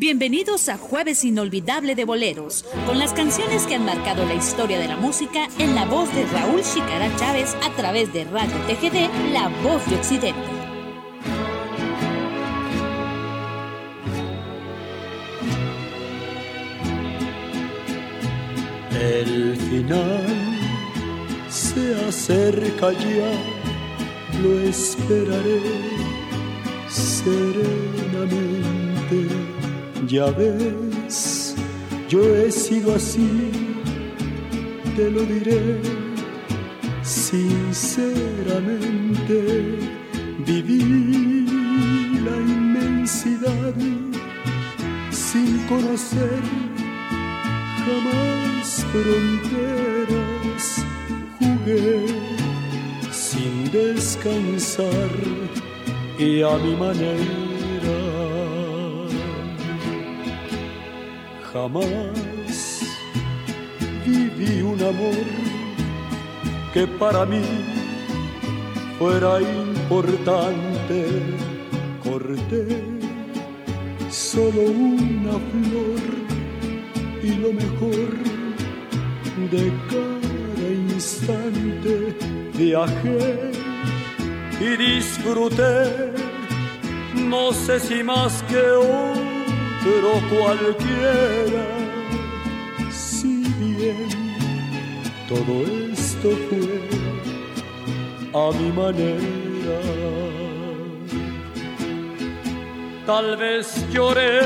Bienvenidos a Jueves Inolvidable de Boleros, con las canciones que han marcado la historia de la música en la voz de Raúl Chicara Chávez a través de Radio TGD, La Voz de Occidente. El final se acerca ya, lo esperaré serenamente ya ves, yo he sido así, te lo diré sinceramente. Viví la inmensidad sin conocer jamás fronteras. Jugué sin descansar y a mi manera Jamás viví un amor que para mí fuera importante. Corté solo una flor y lo mejor de cada instante. Viajé y disfruté, no sé si más que hoy pero cualquiera. Si bien todo esto fue a mi manera, tal vez lloré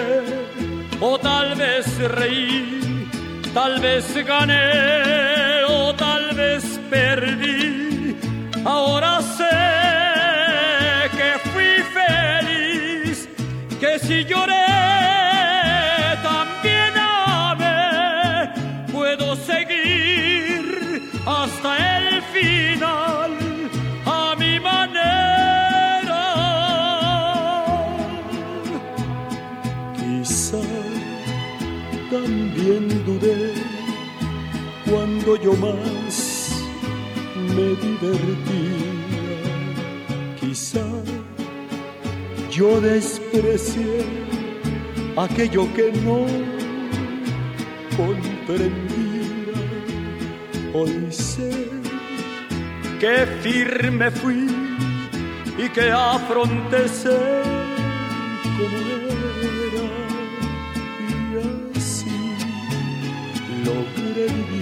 o tal vez reí, tal vez gané o tal vez perdí. Ahora sé que fui feliz, que si lloré yo más me divertía. Quizá yo desprecié aquello que no comprendía. Hoy sé que firme fui y que afronté como era y así logré vivir,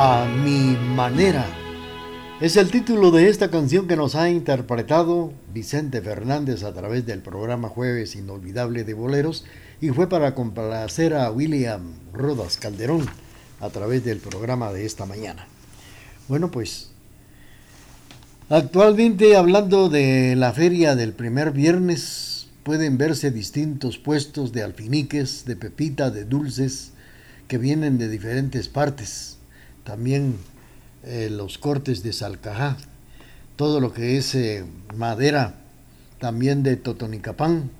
A mi manera. Es el título de esta canción que nos ha interpretado Vicente Fernández a través del programa Jueves Inolvidable de Boleros y fue para complacer a William Rodas Calderón a través del programa de esta mañana. Bueno, pues actualmente hablando de la feria del primer viernes, pueden verse distintos puestos de alfiniques, de pepita, de dulces que vienen de diferentes partes. También eh, los cortes de Salcajá, todo lo que es eh, madera también de Totonicapán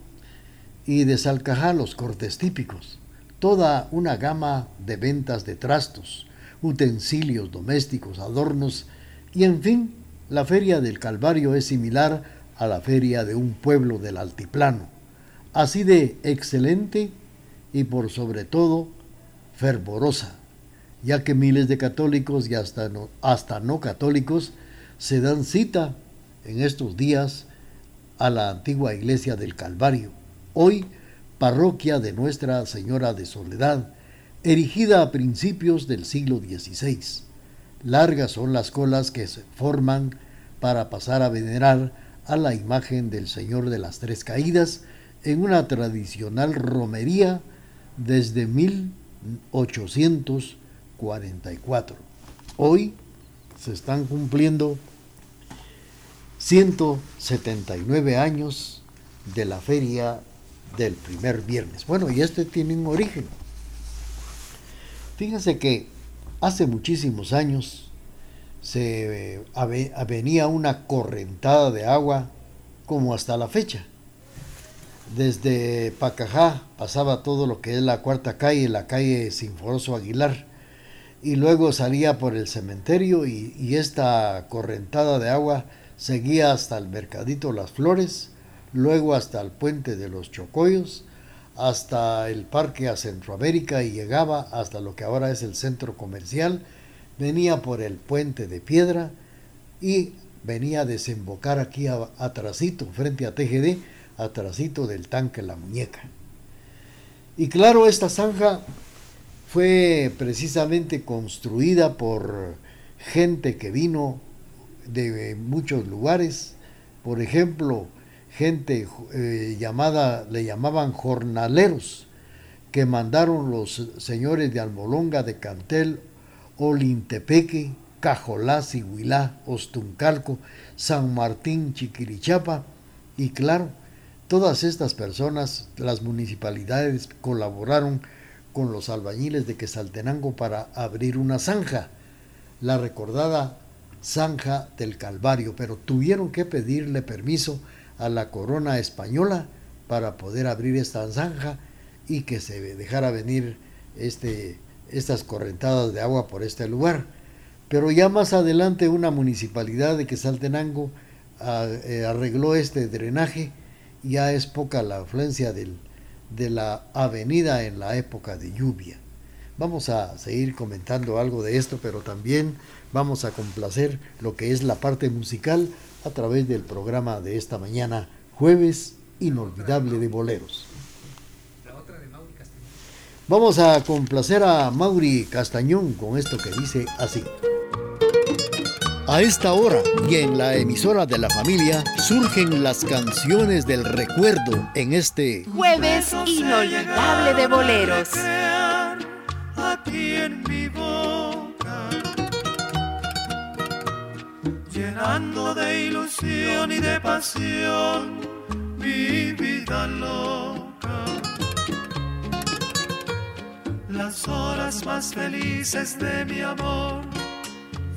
y de Salcajá los cortes típicos, toda una gama de ventas de trastos, utensilios domésticos, adornos y en fin, la feria del Calvario es similar a la feria de un pueblo del altiplano, así de excelente y por sobre todo fervorosa ya que miles de católicos y hasta no, hasta no católicos se dan cita en estos días a la antigua iglesia del Calvario, hoy parroquia de Nuestra Señora de Soledad, erigida a principios del siglo XVI. Largas son las colas que se forman para pasar a venerar a la imagen del Señor de las Tres Caídas en una tradicional romería desde 1800 44. Hoy se están cumpliendo 179 años de la feria del primer viernes. Bueno, y este tiene un origen. Fíjense que hace muchísimos años se eh, venía una correntada de agua como hasta la fecha. Desde Pacajá pasaba todo lo que es la cuarta calle, la calle Sinforoso Aguilar y luego salía por el cementerio y, y esta correntada de agua seguía hasta el Mercadito Las Flores, luego hasta el puente de los Chocoyos, hasta el parque a Centroamérica y llegaba hasta lo que ahora es el centro comercial, venía por el puente de piedra y venía a desembocar aquí atrasito, frente a TGD, atrasito del tanque La Muñeca. Y claro, esta zanja fue precisamente construida por gente que vino de muchos lugares, por ejemplo, gente eh, llamada, le llamaban jornaleros, que mandaron los señores de Almolonga, de Cantel, Olintepeque, Cajolá, Huilá, Ostuncalco, San Martín, Chiquirichapa, y claro, todas estas personas, las municipalidades colaboraron con los albañiles de Quesaltenango para abrir una zanja, la recordada zanja del Calvario, pero tuvieron que pedirle permiso a la corona española para poder abrir esta zanja y que se dejara venir este, estas correntadas de agua por este lugar. Pero ya más adelante una municipalidad de Quesaltenango ah, eh, arregló este drenaje, ya es poca la afluencia del, de la avenida en la época de lluvia. Vamos a seguir comentando algo de esto, pero también vamos a complacer lo que es la parte musical a través del programa de esta mañana, jueves inolvidable de boleros. Vamos a complacer a Mauri Castañón con esto que dice así. A esta hora y en la emisora de la familia surgen las canciones del recuerdo en este jueves inolvidable de boleros. Aquí en mi boca, llenando de ilusión y de pasión mi vida loca. Las horas más felices de mi amor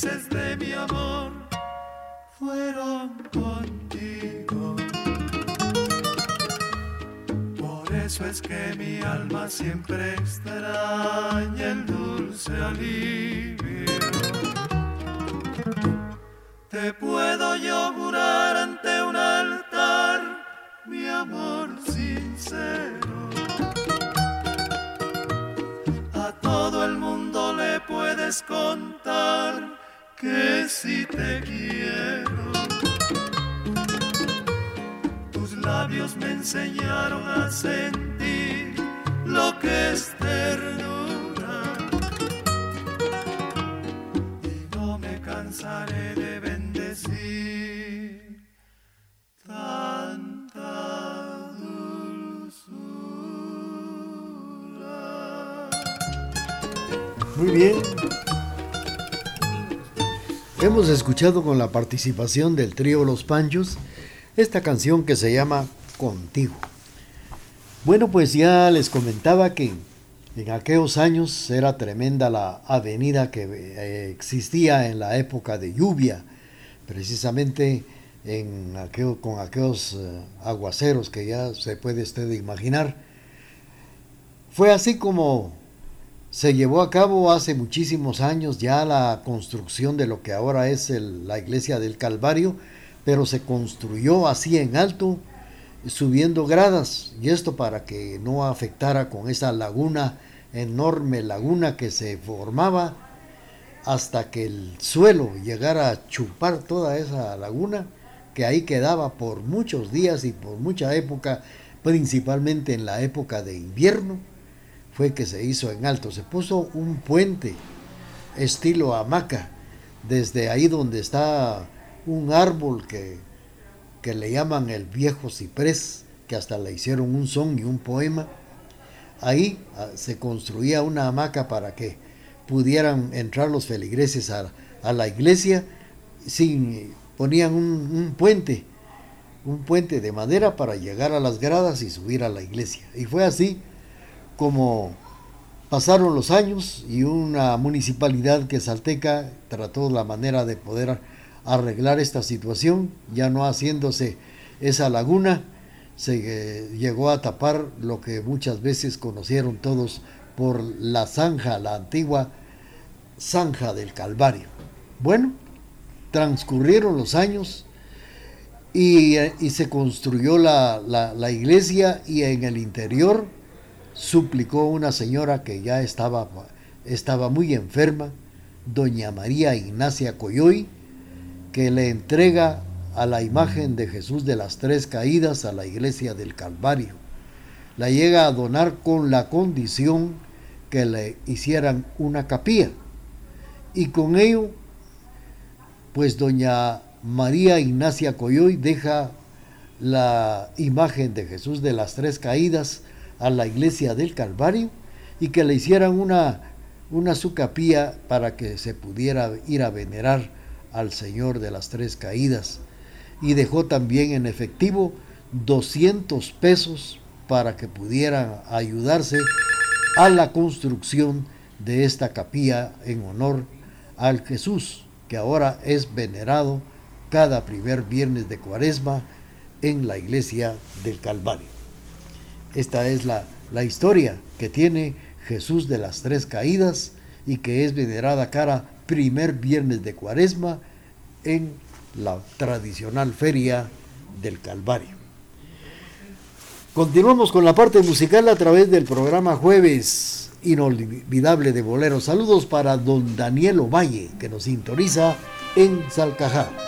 de mi amor fueron contigo. Por eso es que mi alma siempre extraña el dulce alivio. Te puedo yo jurar ante un altar mi amor sincero. A todo el mundo le puedes contar que si te quiero. Tus labios me enseñaron a sentir lo que es ternura. Y no me cansaré de bendecir tanta. Dulzura. Muy bien, Hemos escuchado con la participación del trío Los Panchos esta canción que se llama Contigo. Bueno, pues ya les comentaba que en aquellos años era tremenda la avenida que eh, existía en la época de lluvia, precisamente en aquel, con aquellos eh, aguaceros que ya se puede usted imaginar. Fue así como se llevó a cabo hace muchísimos años ya la construcción de lo que ahora es la iglesia del Calvario, pero se construyó así en alto, subiendo gradas, y esto para que no afectara con esa laguna, enorme laguna que se formaba, hasta que el suelo llegara a chupar toda esa laguna, que ahí quedaba por muchos días y por mucha época, principalmente en la época de invierno fue que se hizo en alto. Se puso un puente estilo hamaca, desde ahí donde está un árbol que, que le llaman el viejo ciprés, que hasta le hicieron un son y un poema. Ahí ah, se construía una hamaca para que pudieran entrar los feligreses a, la iglesia, sin, ponían un, un puente, un puente de madera para llegar a las gradas y subir a la iglesia. Y fue así como pasaron los años y una municipalidad que Salteca trató la manera de poder arreglar esta situación, ya no haciéndose esa laguna, se eh, llegó a tapar lo que muchas veces conocieron todos por la zanja, la antigua zanja del Calvario. Bueno, transcurrieron los años y, eh, se construyó la, la iglesia y en el interior suplicó una señora que ya estaba, estaba muy enferma, doña María Ignacia Coyoy, que le entrega a la imagen de Jesús de las Tres Caídas a la iglesia del Calvario. La llega a donar con la condición que le hicieran una capilla. Y con ello, pues doña María Ignacia Coyoy deja la imagen de Jesús de las Tres Caídas a la iglesia del Calvario y que le hicieran una, una sucapía para que se pudiera ir a venerar al Señor de las Tres Caídas. Y dejó también en efectivo 200 pesos para que pudieran ayudarse a la construcción de esta capilla en honor al Jesús, que ahora es venerado cada primer viernes de cuaresma en la iglesia del Calvario. Esta es la, la historia que tiene Jesús de las tres caídas y que es venerada cara primer viernes de cuaresma en la tradicional feria del Calvario. Continuamos con la parte musical a través del programa Jueves Inolvidable de Bolero. Saludos para don Daniel Ovalle, que nos sintoniza en Salcajá.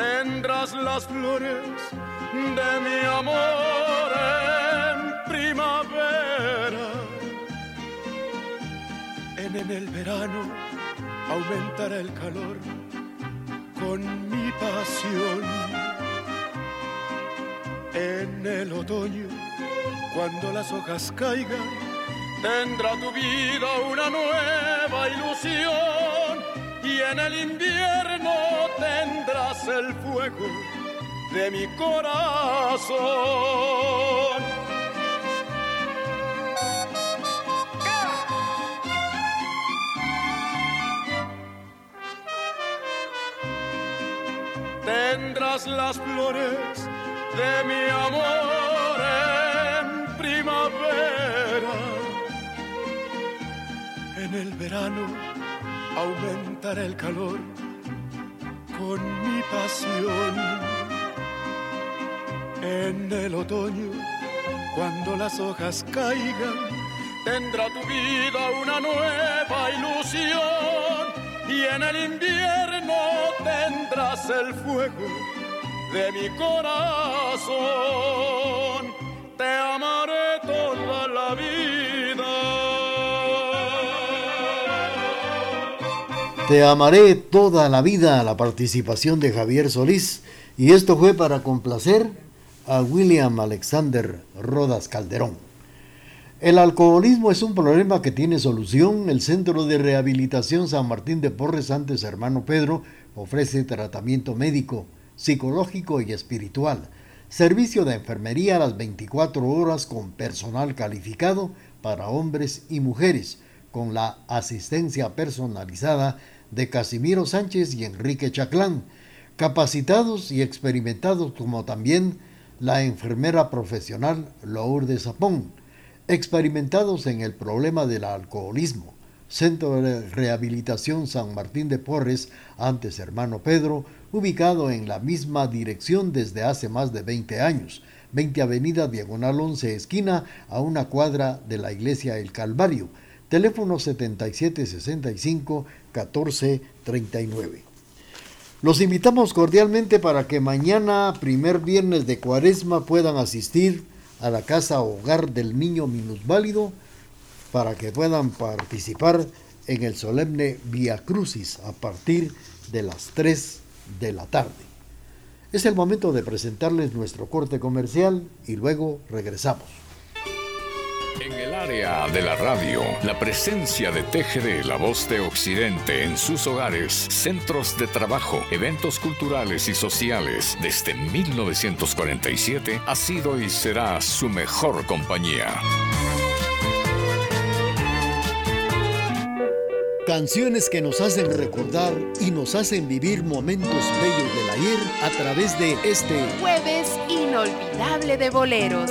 tendrás las flores de mi amor en primavera. En, en el verano aumentará el calor con mi pasión. En el otoño, cuando las hojas caigan, tendrá tu vida una nueva ilusión y en el invierno tendrás el fuego de mi corazón. Tendrás las flores de mi amor en primavera, en el verano aumentará el calor con mi pasión. En el otoño, cuando las hojas caigan, tendrá tu vida una nueva ilusión. Y en el invierno tendrás el fuego de mi corazón. Te amaré Te amaré toda la vida, la participación de Javier Solís. Y esto fue para complacer a William Alexander Rodas Calderón. El alcoholismo es un problema que tiene solución. El Centro de Rehabilitación San Martín de Porres, antes hermano Pedro, ofrece tratamiento médico, psicológico y espiritual. Servicio de enfermería a las 24 horas con personal calificado para hombres y mujeres, con la asistencia personalizada de Casimiro Sánchez y Enrique Chaclán, capacitados y experimentados como también la enfermera profesional Lourdes Zapón, experimentados en el problema del alcoholismo. Centro de Rehabilitación San Martín de Porres, antes hermano Pedro, ubicado en la misma dirección desde hace más de 20 años. 20 Avenida Diagonal 11 Esquina, a una cuadra de la Iglesia El Calvario. Teléfono 7765 1439. Los invitamos cordialmente para que mañana, primer viernes de cuaresma, puedan asistir a la Casa Hogar del Niño Minusválido para que puedan participar en el solemne Via Crucis a partir de las 3 de la tarde. Es el momento de presentarles nuestro corte comercial y luego regresamos. En el área de la radio, la presencia de TGD, la voz de Occidente, en sus hogares, centros de trabajo, eventos culturales y sociales, desde 1947 ha sido y será su mejor compañía. Canciones que nos hacen recordar y nos hacen vivir momentos bellos del ayer a través de este jueves inolvidable de boleros.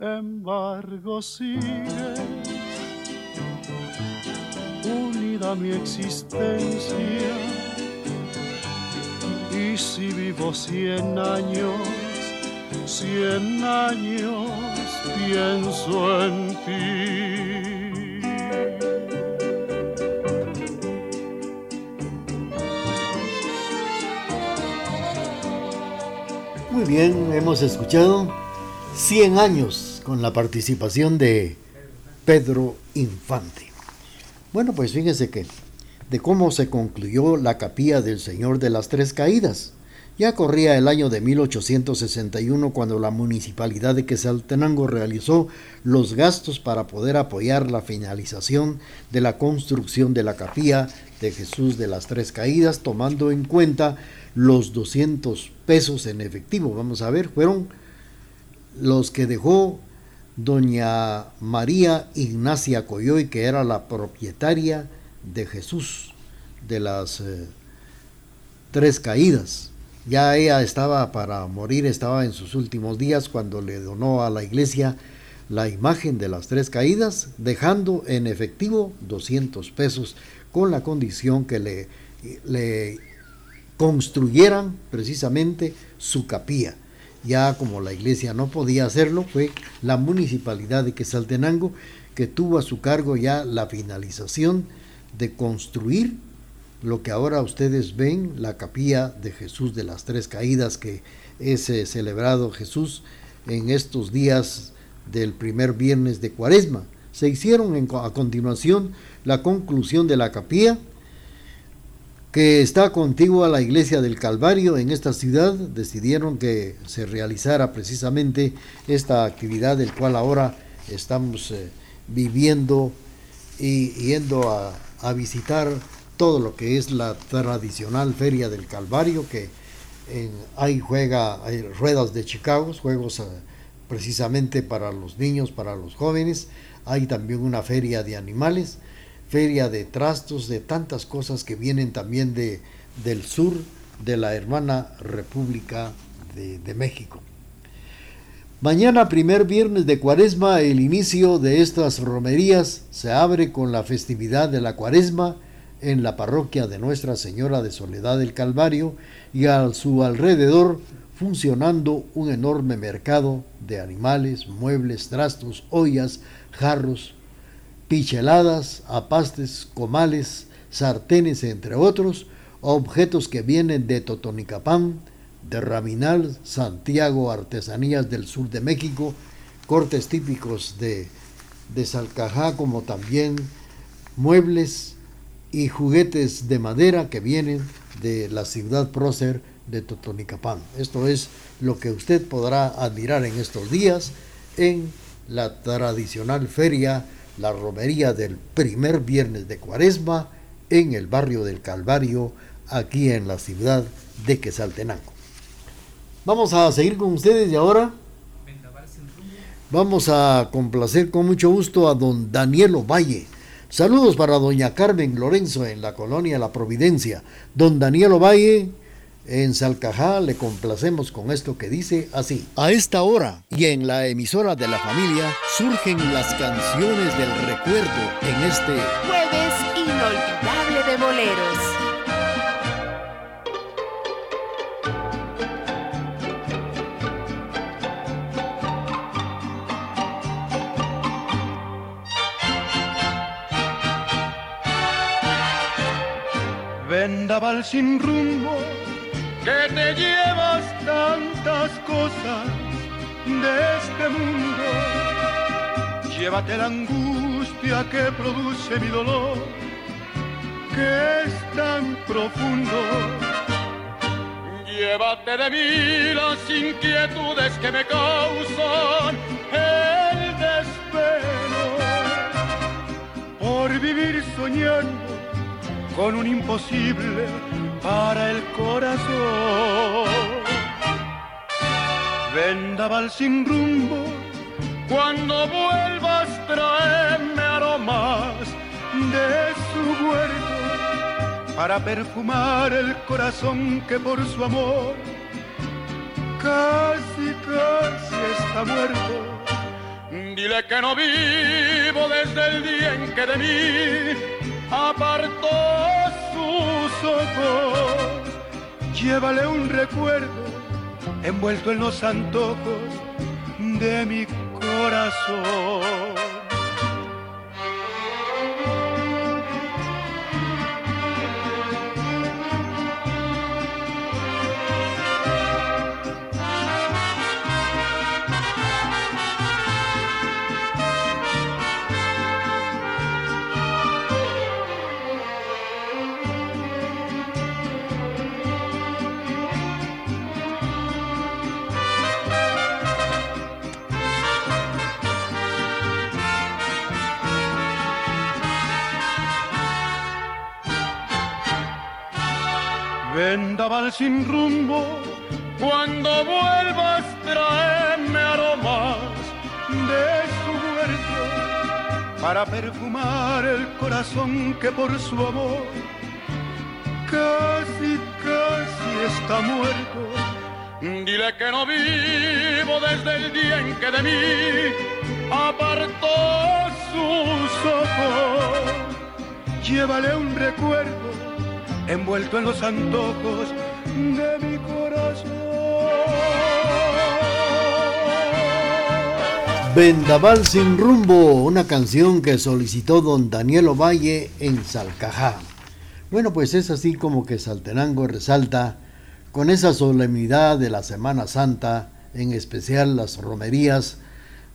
embargo sigues unida mi existencia. Y si vivo cien años, cien años pienso en ti. Muy bien, hemos escuchado 100 años con la participación de Pedro Infante. Bueno, pues fíjense que de cómo se concluyó la capilla del Señor de las Tres Caídas. Ya corría el año de 1861 cuando la municipalidad de Quesaltenango realizó los gastos para poder apoyar la finalización de la construcción de la capilla de Jesús de las Tres Caídas, tomando en cuenta los 200 pesos en efectivo. Vamos a ver, fueron los que dejó doña María Ignacia Coyoy, que era la propietaria de Jesús de las eh, Tres Caídas. Ya ella estaba para morir, estaba en sus últimos días cuando le donó a la iglesia la imagen de las tres caídas, dejando en efectivo 200 pesos con la condición que le, le construyeran precisamente su capilla. Ya como la iglesia no podía hacerlo, fue la municipalidad de Quesaltenango que tuvo a su cargo ya la finalización de construir lo que ahora ustedes ven, la capilla de Jesús de las Tres Caídas, que es eh, celebrado Jesús en estos días del primer viernes de Cuaresma. Se hicieron a continuación la conclusión de la capilla que está contigua a la iglesia del Calvario en esta ciudad, decidieron que se realizara precisamente esta actividad del cual ahora estamos eh, viviendo y yendo a, a, visitar todo lo que es la tradicional feria del Calvario, que en, juega hay ruedas de Chicago, juegos eh, precisamente para los niños, para los jóvenes, hay también una feria de animales, feria de trastos, de tantas cosas que vienen también de, del sur de la hermana República de, de México. Mañana, primer viernes de Cuaresma, el inicio de estas romerías se abre con la festividad de la Cuaresma en la parroquia de Nuestra Señora de Soledad del Calvario y a su alrededor funcionando un enorme mercado de animales, muebles, trastos, ollas, jarros, picheladas, apastes, comales, sartenes, entre otros, objetos que vienen de Totonicapán, de Raminal, Santiago, artesanías del sur de México, cortes típicos de, de Salcajá, como también muebles y juguetes de madera que vienen de la ciudad prócer de Totonicapán. Esto es lo que usted podrá admirar en estos días en la tradicional feria la romería del primer viernes de Cuaresma en el barrio del Calvario, aquí en la ciudad de Quesaltenango. Vamos a seguir con ustedes y ahora vamos a complacer con mucho gusto a don Daniel Valle. Saludos para doña Carmen Lorenzo en la colonia La Providencia. Don Daniel Valle en Salcajá le complacemos con esto que dice así. A esta hora y en la emisora de la familia surgen las canciones del recuerdo en este jueves inolvidable de boleros. Vendaval sin rumbo que te llevas tantas cosas de este mundo. Llévate la angustia que produce mi dolor, que es tan profundo. Llévate de mí las inquietudes que me causan el desespero por vivir soñando con un imposible para el corazón. Vendaval sin rumbo, cuando vuelvas traerme aromas de su huerto para perfumar el corazón que por su amor casi, casi está muerto. Dile que no vivo desde el día en que de mí apartó ojos. Llévale un recuerdo envuelto en los antojos de mi corazón. Vendaval sin rumbo, cuando vuelvas traerme aromas de su huerto para perfumar el corazón que por su amor casi, casi está muerto. Dile que no vivo desde el día en que de mí apartó sus ojos. Llévale un recuerdo envuelto en los antojos de mi corazón. Vendaval sin rumbo, una canción que solicitó don Daniel Ovalle en Salcajá. Bueno, pues es así como que Saltenango resalta con esa solemnidad de la Semana Santa, en especial las romerías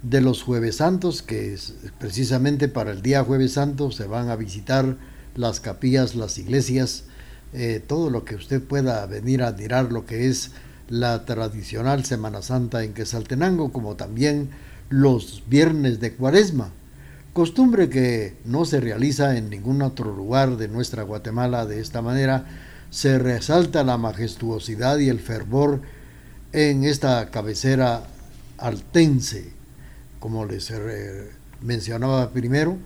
de los jueves santos, que es precisamente para el día jueves santo se van a visitar las capillas, las iglesias eh, todo lo que usted pueda venir a admirar lo que es la tradicional Semana Santa en Quesaltenango, como también los viernes de Cuaresma, costumbre que no se realiza en ningún otro lugar de nuestra Guatemala de esta manera, se resalta la majestuosidad y el fervor en esta cabecera altense, como les eh, mencionaba primero,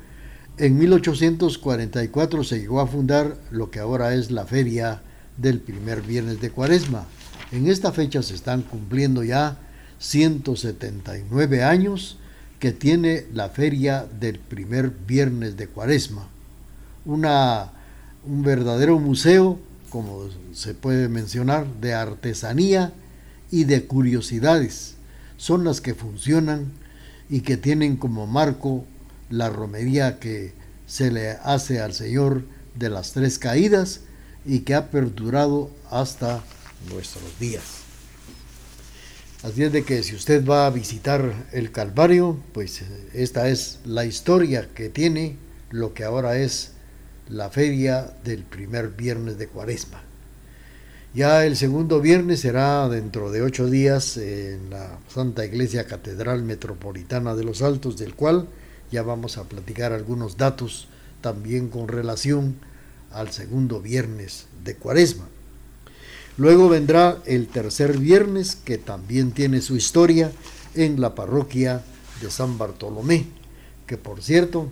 en 1844 se llegó a fundar lo que ahora es la feria del primer viernes de Cuaresma. En esta fecha se están cumpliendo ya 179 años que tiene la feria del primer viernes de Cuaresma. Una, un verdadero museo, como se puede mencionar, de artesanía y de curiosidades. Son las que funcionan y que tienen como marco la romería que se le hace al Señor de las tres caídas y que ha perdurado hasta nuestros días. Así es de que si usted va a visitar el Calvario, pues esta es la historia que tiene lo que ahora es la feria del primer viernes de Cuaresma. Ya el segundo viernes será dentro de ocho días en la Santa Iglesia Catedral Metropolitana de los Altos, del cual ya vamos a platicar algunos datos también con relación al segundo viernes de Cuaresma. Luego vendrá el tercer viernes, que también tiene su historia en la parroquia de San Bartolomé, que por cierto,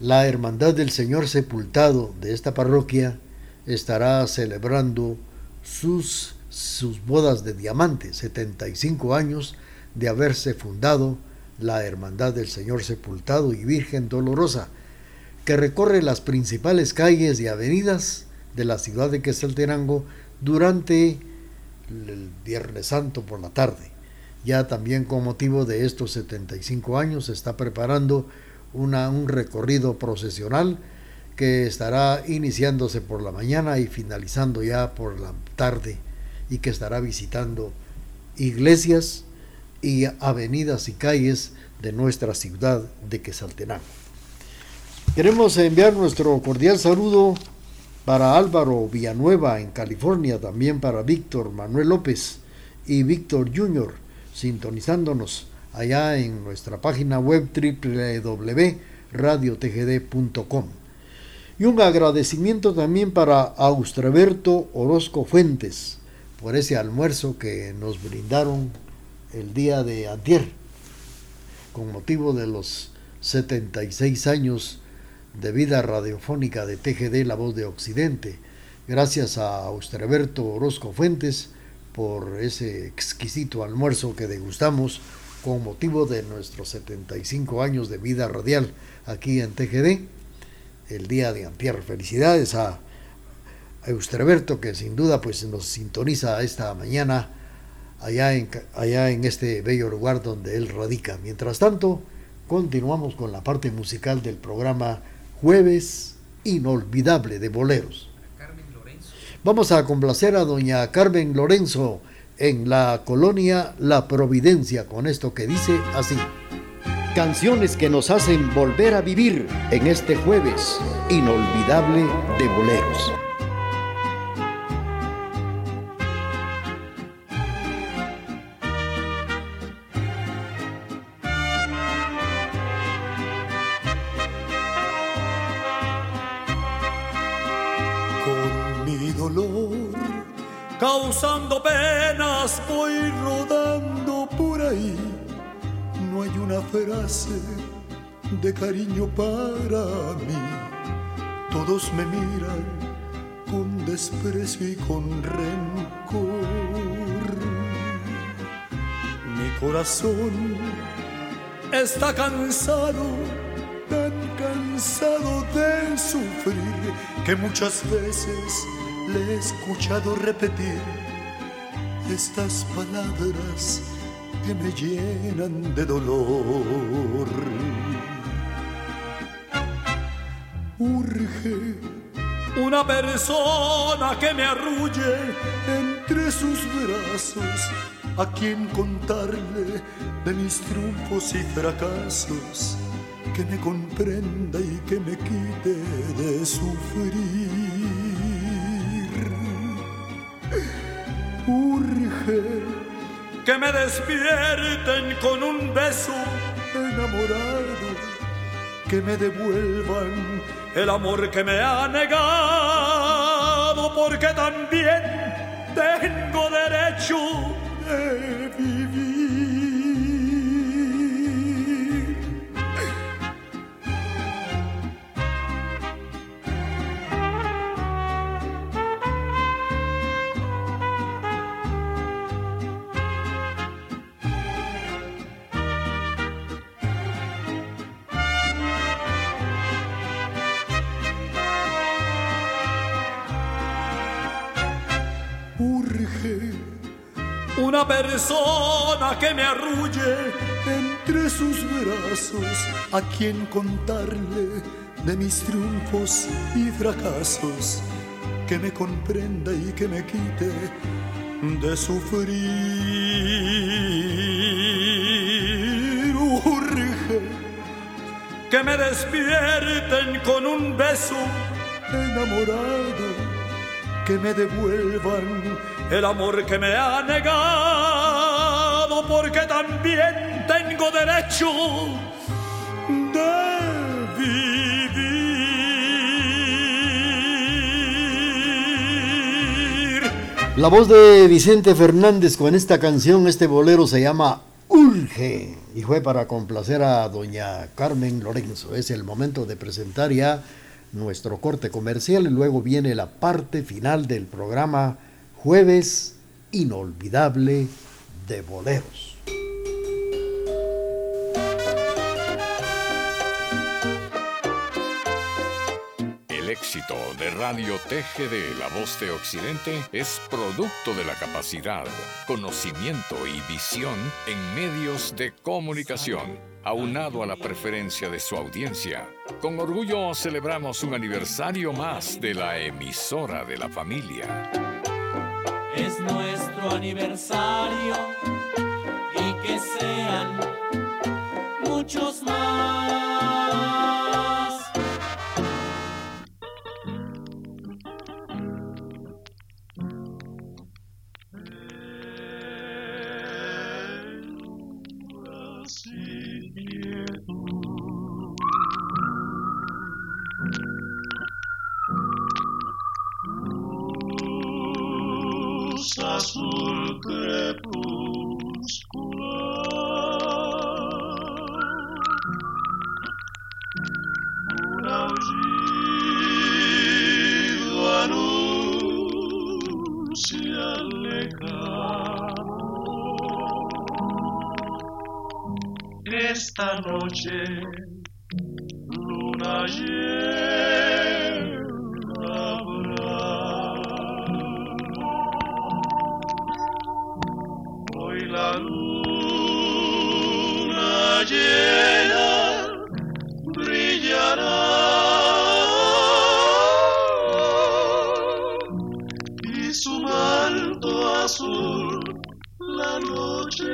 la Hermandad del Señor Sepultado de esta parroquia estará celebrando sus, sus bodas de diamante, 75 años de haberse fundado la Hermandad del Señor Sepultado y Virgen Dolorosa, que recorre las principales calles y avenidas de la ciudad de Quesaltenango durante el Viernes Santo por la tarde. Ya también con motivo de estos 75 años está preparando una, un recorrido procesional que estará iniciándose por la mañana y finalizando ya por la tarde y que estará visitando iglesias, y avenidas y calles de nuestra ciudad de Quesaltenango. Queremos enviar nuestro cordial saludo para Álvaro Villanueva en California, también para Víctor Manuel López y Víctor Junior, sintonizándonos allá en nuestra página web www.radiotgd.com. Y un agradecimiento también para Austreberto Orozco Fuentes por ese almuerzo que nos brindaron el día de antier, con motivo de los 76 años de vida radiofónica de TGD La Voz de Occidente. Gracias a Austerberto Orozco Fuentes por ese exquisito almuerzo que degustamos con motivo de nuestros 75 años de vida radial aquí en TGD, el día de antier. Felicidades a Eusterberto que sin duda pues nos sintoniza esta mañana allá en, allá en este bello lugar donde él radica. Mientras tanto, continuamos con la parte musical del programa Jueves Inolvidable de Boleros. Vamos a complacer a doña Carmen Lorenzo en la colonia La Providencia con esto que dice así. Canciones que nos hacen volver a vivir en este jueves inolvidable de boleros. Penas voy rodando por ahí. No hay una frase de cariño para mí. Todos me miran con desprecio y con rencor. Mi corazón está cansado, tan cansado de sufrir que muchas veces le he escuchado repetir estas palabras que me llenan de dolor. Urge una persona que me arrulle entre sus brazos, a quien contarle de mis triunfos y fracasos, que me comprenda y que me quite de sufrir. Que me despierten con un beso enamorado, que me devuelvan el amor que me ha negado, porque también tengo derecho una persona que me arrulle entre sus brazos, a quien contarle de mis triunfos y fracasos, que me comprenda y que me quite de sufrir. Urge que me despierten con un beso enamorado, que me devuelvan el amor que me ha negado, porque también tengo derecho de vivir. La voz de Vicente Fernández con esta canción, este bolero se llama Urge y fue para complacer a doña Carmen Lorenzo. Es el momento de presentar ya nuestro corte comercial y luego viene la parte final del programa Jueves inolvidable de boleros. El éxito de Radio TGD La Voz de Occidente es producto de la capacidad, conocimiento y visión en medios de comunicación, aunado a la preferencia de su audiencia. Con orgullo celebramos un aniversario más de la emisora de la familia es nuestro aniversario y que sean muchos más. Y su manto azul la noche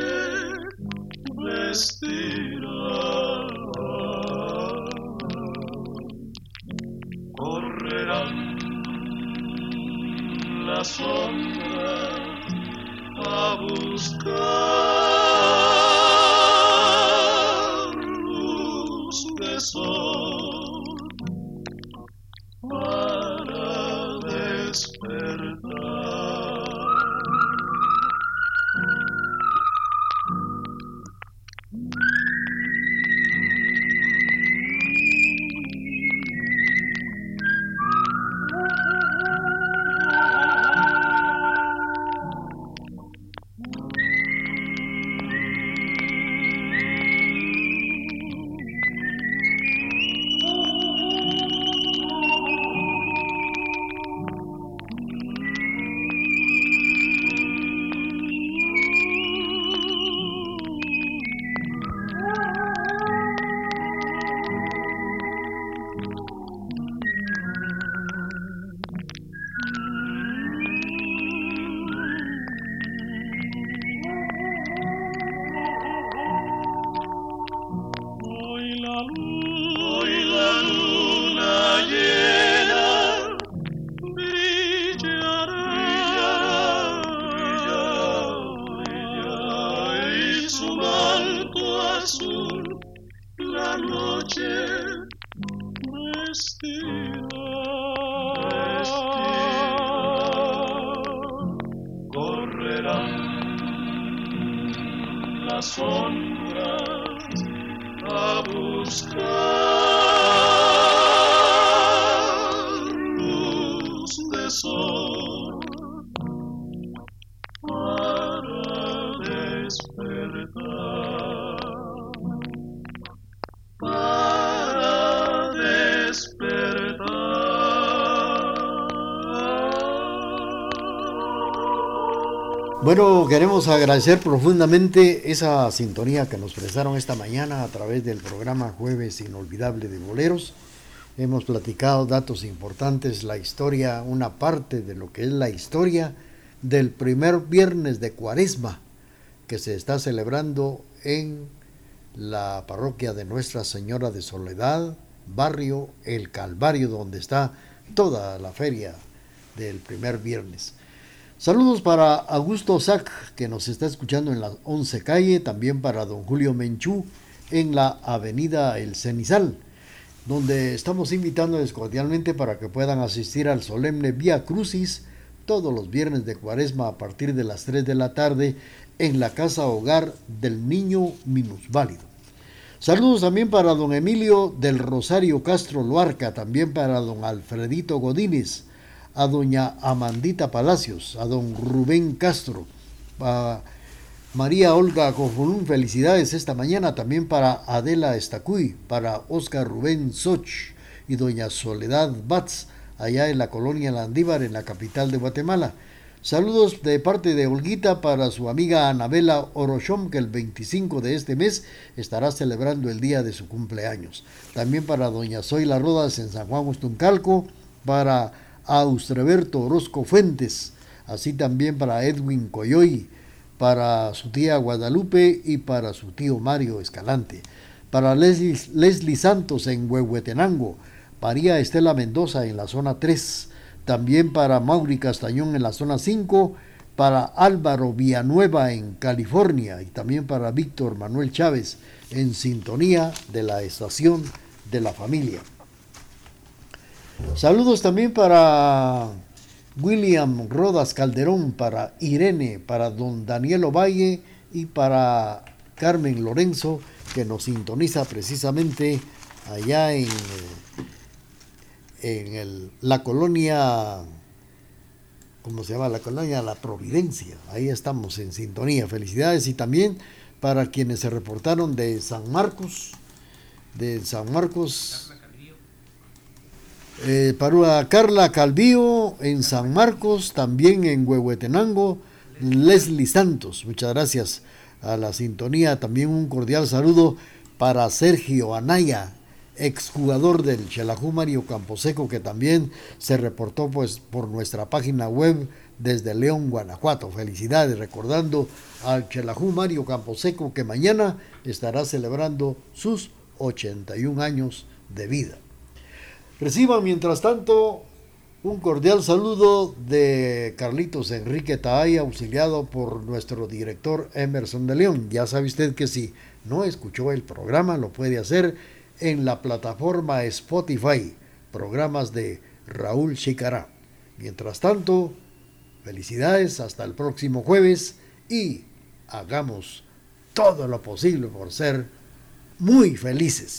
vestirá. Correrán las sombras a buscar queremos agradecer profundamente esa sintonía que nos prestaron esta mañana a través del programa Jueves Inolvidable de Boleros. Hemos platicado datos importantes, la historia, una parte de lo que es la historia del primer viernes de Cuaresma que se está celebrando en la parroquia de Nuestra Señora de Soledad, barrio El Calvario, donde está toda la feria del primer viernes. Saludos para Augusto Zac, que nos está escuchando en la 11 calle, también para don Julio Menchú en la avenida El Cenizal, donde estamos invitándoles cordialmente para que puedan asistir al solemne Vía Crucis todos los viernes de cuaresma a partir de las 3 de la tarde en la casa hogar del niño minusválido. Saludos también para don Emilio del Rosario Castro Luarca, también para don Alfredito Godínez, a doña Amandita Palacios, a don Rubén Castro, a María Olga Cofulún, felicidades esta mañana, también para Adela Estacuy, para Oscar Rubén Soch y doña Soledad Batz, allá en la colonia Landívar, en la capital de Guatemala. Saludos de parte de Olguita para su amiga Anabela Orochom, que el 25 de este mes estará celebrando el día de su cumpleaños. También para doña Zoila Rodas en San Juan Ustuncalco, para Austreberto Orozco Fuentes, así también para Edwin Coyoy, para su tía Guadalupe y para su tío Mario Escalante. Para Leslie, Leslie Santos en Huehuetenango, María Estela Mendoza en la zona 3, también para Mauri Castañón en la zona 5, para Álvaro Villanueva en California y también para Víctor Manuel Chávez en sintonía de la estación de la familia. Saludos también para William Rodas Calderón, para Irene, para don Daniel Ovalle y para Carmen Lorenzo, que nos sintoniza precisamente allá en, en el, la colonia, ¿cómo se llama? La colonia La Providencia. Ahí estamos en sintonía. Felicidades y también para quienes se reportaron de San Marcos, de San Marcos, eh, para Carla Calvío en San Marcos, también en Huehuetenango, Leslie Santos, muchas gracias a la sintonía, también un cordial saludo para Sergio Anaya, exjugador del Chelajú Mario Camposeco, que también se reportó pues por nuestra página web desde León, Guanajuato. Felicidades, recordando al Chelajú Mario Camposeco que mañana estará celebrando sus 81 años de vida. Reciban mientras tanto un cordial saludo de Carlitos Enrique Taay, auxiliado por nuestro director Emerson de León. Ya sabe usted que si no escuchó el programa, lo puede hacer en la plataforma Spotify, programas de Raúl Chicará. Mientras tanto, felicidades hasta el próximo jueves y hagamos todo lo posible por ser muy felices.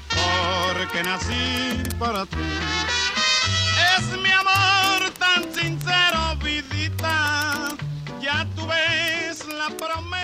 porque nací para ti. Es mi amor tan sincero, vidita, ya tú ves la promesa